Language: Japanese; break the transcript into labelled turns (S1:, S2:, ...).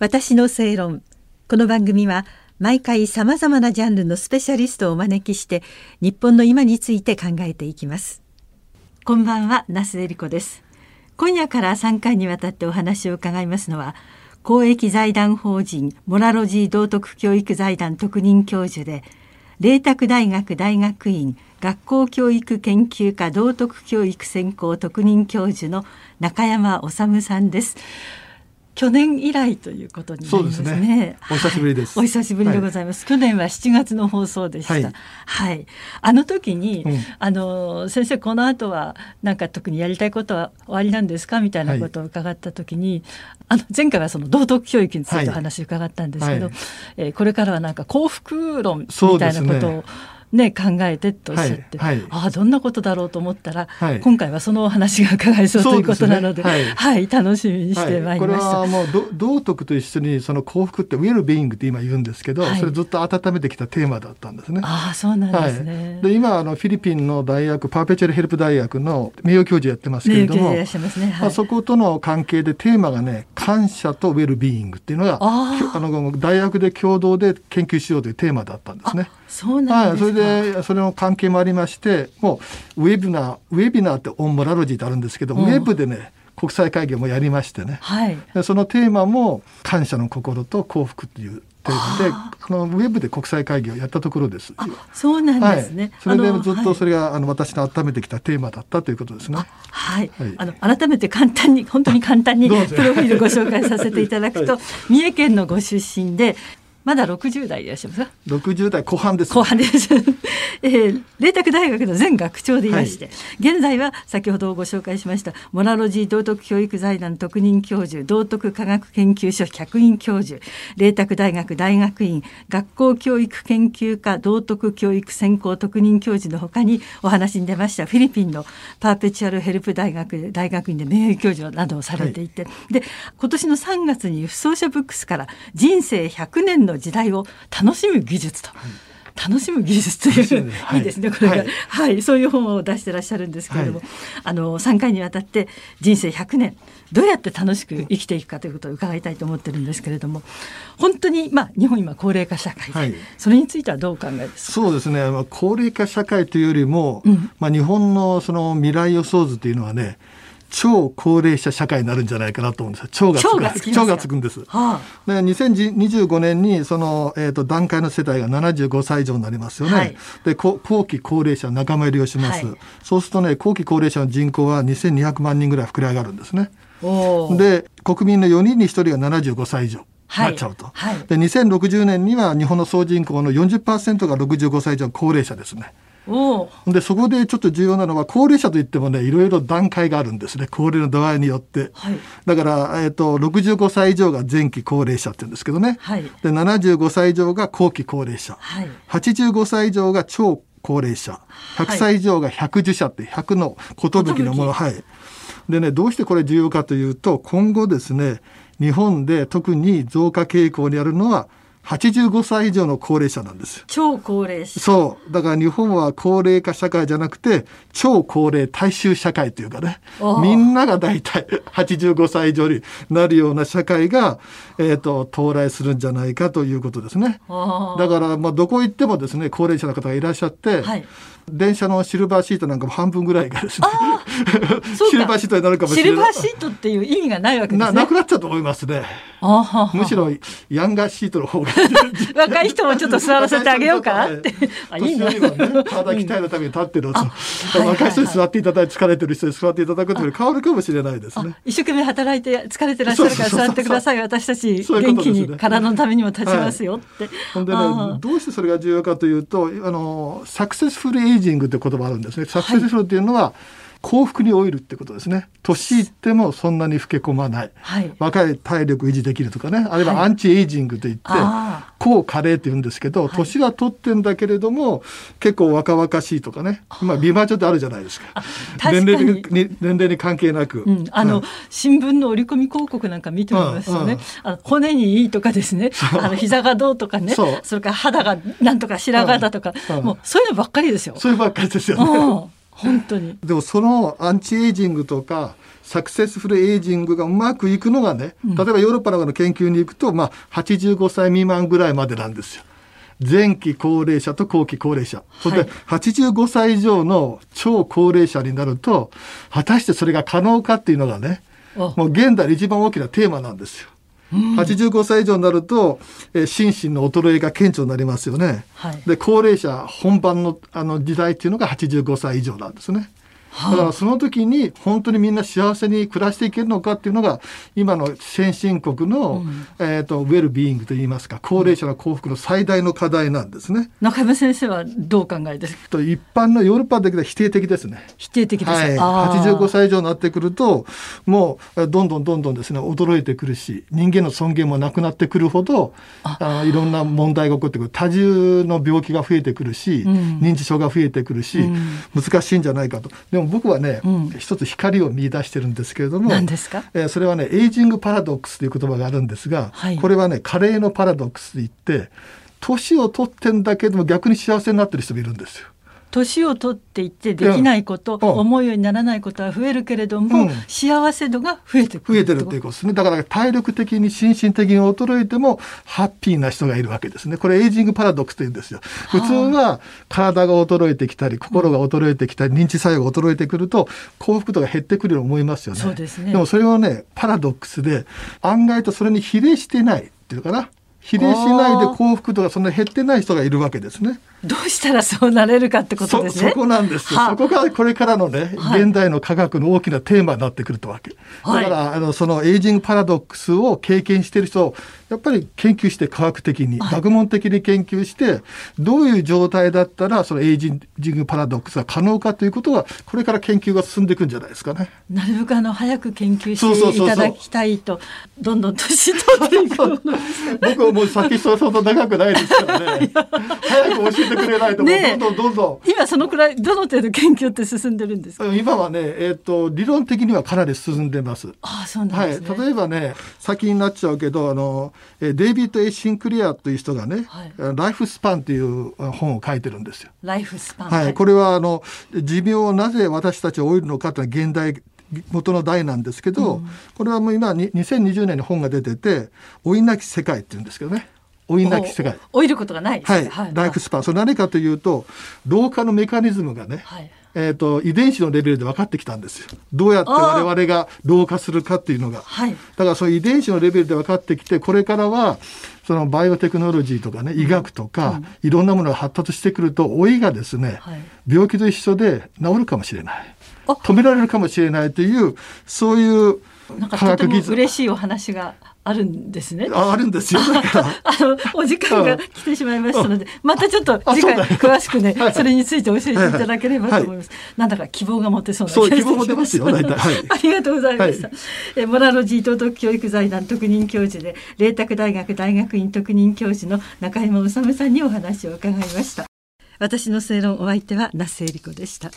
S1: 私の正論。この番組は毎回さまざまなジャンルのスペシャリストをお招きして日本の今について考えていきます。こんばんは那須恵理子です。今夜から3回にわたってお話を伺いますのは公益財団法人モラロジー道徳教育財団特任教授で麗澤大学大学院学校教育研究科道徳教育専攻特任教授の中山治さんです。去年以来ということになりますね。すね。
S2: お久しぶりです、
S1: はい、お久しぶりでございます。はい、去年は7月の放送でした。はい。はい、あの時に、うん、あの先生この後はなんか特にやりたいことは終わりなんですかみたいなことを伺った時に、あの前回はその道徳教育についてお話を伺ったんですけど、はい、えー、これからはなんか幸福論みたいなことをね、考えてとおっしゃって、はいはい、ああどんなことだろうと思ったら、はい、今回はそのお話が伺えそうということなので、ね、はい、楽しみにしてまいりました。
S2: これはもう道徳と一緒にその幸福ってウェルビーイングって今言うんですけど、それずっと温めてきたテーマだったんですね。
S1: ああそうなんですね。
S2: で今あのフィリピンの大学パーペチュアルヘルプ大学の名誉教授やってますけれども、ね。まあ、そことの関係でテーマがね感謝とウェルビーイングっていうのがあの大学で共同で研究しようというテーマだったんですね。
S1: そうなん
S2: ですか、はい、それでそれの関係もありましてもうウェビナーウェビナーってオンモラロジーってあるんですけど、うん、ウェブでね国際会議もやりましてね、はい、そのテーマも感謝の心と幸福というテーマであのウェブで国際会議をやったところです。
S1: そうなんですね。はい、
S2: それでずっとそれがあの私の温めてきたテーマだったということですね。
S1: はい。はい、あの改めて簡単に本当に簡単に プロフィールご紹介させていただくと、三重県のご出身でまだ60代でいらっしゃいますか
S2: ？60代後半です
S1: 後半です、えー、麗澤大学の前学長でいらして、はい、現在は先ほどご紹介しましたモラロジー道徳教育財団特任教授道徳科学研究所客員教授麗澤大学大学院学校教育研究科道徳教育専攻特任教授のほかにお話に出ましたフィリピンのパーペチュアルヘルプ大学大学院で名誉教授などをされていて、はい、で今年の3月に不走者ブックスから人生100年のの時代を楽しむ技術と。楽しむ技術という、はい、いいですねこれが、はい、はい、そういう本を出してらっしゃるんですけれども、はい、あの3回にわたって人生100年どうやって楽しく生きていくかということを伺いたいと思ってるんですけれども本当に、まあ、日本今高齢化社会で、はい、それについてはどうお考えですか？
S2: そうですね、まあ、高齢化社会というよりも、うん、まあ、日本のその未来予想図というのはね超高齢者社会になるんじゃないかなと思うんです超がつく超がつくんです。はあ、で2025年にその、えーと、段階の世代が75歳以上になりますよね。はい、で後期高齢者仲間入りをします、はい、そうするとね後期高齢者の人口は2200万人ぐらい膨れ上がるんですね。で国民の4人に1人が75歳以上。なっちゃうと、はい、で2060年には日本の総人口の40%が65歳以上の高齢者ですね。でそこでちょっと重要なのは高齢者といってもねいろいろ段階があるんですね。高齢の度合いによって、はい、だから、えーと、65歳以上が前期高齢者って言うんですけどね、はい、で75歳以上が後期高齢者、はい、85歳以上が超高齢者。100歳以上が百寿者って100の。寿のものはい。でねどうしてこれ重要かというと今後ですね日本で特に増加傾向にあるのは85歳以上の高齢者なんです
S1: 超高齢者。
S2: そう。だから日本は高齢化社会じゃなくて、超高齢大衆社会というかね、みんなが大体85歳以上になるような社会が、えっ、ー、と、到来するんじゃないかということですね。だから、まあ、どこ行ってもですね、高齢者の方がいらっしゃって、はい。電車のシルバーシートなんかも半分ぐらいがですね シルバーシートになるかもしれ
S1: ない。シルバーシートっていう意味がないわけですね。
S2: なくなっちゃうと思いますね。むしろヤンガーシートの方が
S1: 若い人もちょっと座らせてあげようか。なって
S2: あいいね体鍛えるために立ってる、若い人に座っていただいて疲れてる人に座っていただくという変わるかもしれないですね。
S1: 一生懸命働いて疲れてらっしゃるから座ってください。私たち元気に体のためにも立ちますよって、
S2: ほんでねどうしてそれが重要かというとあのサクセスフルエイジングって言葉あるんですね。サクセスフルっていうのは、幸福に老いるってことですね。年いってもそんなに老け込まない。はい、若い体力維持できるとかね。あるいはアンチエイジングといって、はい、高加齢って言うんですけど、年は取ってんだけれども、結構若々しいとかね。今、美魔女ってあるじゃないですか。年齢に年齢に関係なく。う
S1: ん、あの、うん、新聞の折り込み広告なんか見てみますとね、あの骨にいいとかですね、あの膝がどうとかね、それから肌がなんとか白髪だとか、もうそういうのばっかりですよ。
S2: そういうばっかりですよね。
S1: 本当に
S2: でもそのアンチエイジングとかサクセスフルエイジングがうまくいくのがね、例えばヨーロッパなどの研究に行くと、まあ、85歳未満ぐらいまでなんですよ。前期高齢者と後期高齢者。それで85歳以上の超高齢者になると、果たしてそれが可能かっていうのがね、もう現代で一番大きなテーマなんですよ。85歳以上になると、えー、心身の衰えが顕著になりますよね。はい、で高齢者本番のあの時代っていうのが85歳以上なんですね。だからその時に本当にみんな幸せに暮らしていけるのかっていうのが今の先進国の、うん、えーと、ウェルビーイングといいますか高齢者の幸福の最大の課題なんですね。
S1: 中山先生はどう考えですか？
S2: と一般のヨーロッパだけで否定的ですね。
S1: 否定的です、は
S2: い、85歳以上になってくるともうどんどんどんどんですね老いてくるし人間の尊厳もなくなってくるほどあ。いろんな問題が起こってくる。多重の病気が増えてくるし、うん、認知症が増えてくるし、うん、難しいんじゃないかと。でも僕はね、うん、一つ光を見出してるんですけれども
S1: 何ですか、
S2: えー、それはねエイジングパラドックスという言葉があるんですが、はい、これはね加齢のパラドックスといって年を取ってんだけども逆に幸せになってる人もいるんですよ。
S1: 年を取っていってできないこと、うん、思うようにならないことは増えるけれども、うん、幸せ度が増えてく
S2: る増えてるっていうことですね。だから体力的に心身的に衰えてもハッピーな人がいるわけですね。これエイジングパラドックスというんですよ。普通は体が衰えてきたり心が衰えてきたり、認知作用が衰えてくると幸福度が減ってくるように思いますよね。
S1: そうですね。
S2: でもそれはねパラドックスで案外とそれに比例してないっていうかな比例しないで幸福度がそんな減ってない人がいるわけですね。
S1: どうしたらそうなれるかってことです
S2: ね。そこなんですよ。そこがこれからのね、はい、現代の科学の大きなテーマになってくるとわけ。だから、はい、あのそのエイジングパラドックスを経験している人やっぱり研究して科学的に、学問的に研究してどういう状態だったらそのエイジングパラドックスが可能かということはこれから研究が進んでいくんじゃないですかね。
S1: なるべくあの早く研究していただきたいとどんどん年取っていく
S2: 僕はもう先それほど長くないですからね。早く教えてくれないとね、どんどんどんど
S1: ん。今そのくらいどの程度研究って進んでるんですか？
S2: 今はね、えーと、理論的にはかなり進んでます。
S1: あそうなん、ね、
S2: はい、例えばね先になっちゃうけどあのデイビッド・ A・シンクレアという人がね、はい、ライフスパンという本を書いてるんですよ。
S1: ライフスパン、
S2: はい、これはあの寿命をなぜ私たちを老いるのかというのは原題元の題なんですけど、うん、これはもう今2020年に本が出てて「老いなき世界」っていうんですけどね。老いなき世界。
S1: 老いることがない
S2: はい、はい、ライフスパンそれ何かというと老化のメカニズムがね、はい、えーと、遺伝子のレベルで分かってきたんですよ。どうやって我々が老化するかっていうのが、はい、だからそういう遺伝子のレベルで分かってきてこれからはそのバイオテクノロジーとかね医学とか、うん、いろんなものが発達してくると老いがですね、はい、病気と一緒で治るかもしれない。止められるかもしれないというそういう
S1: 科学技術。嬉しいお話があるんですね。
S2: ああるんですよ。あ
S1: のお時間が来てしまいましたので、またちょっと次回詳しくね、それについて教えていただければと思います。なんだか希望が持てそうな気
S2: がしてます。あ
S1: りがとうございました。えモラロジー道徳教育財団特任教授で、麗澤大学大学院特任教授の中山治さんにお話を伺いました。私の正論お相手は那須恵理子でした。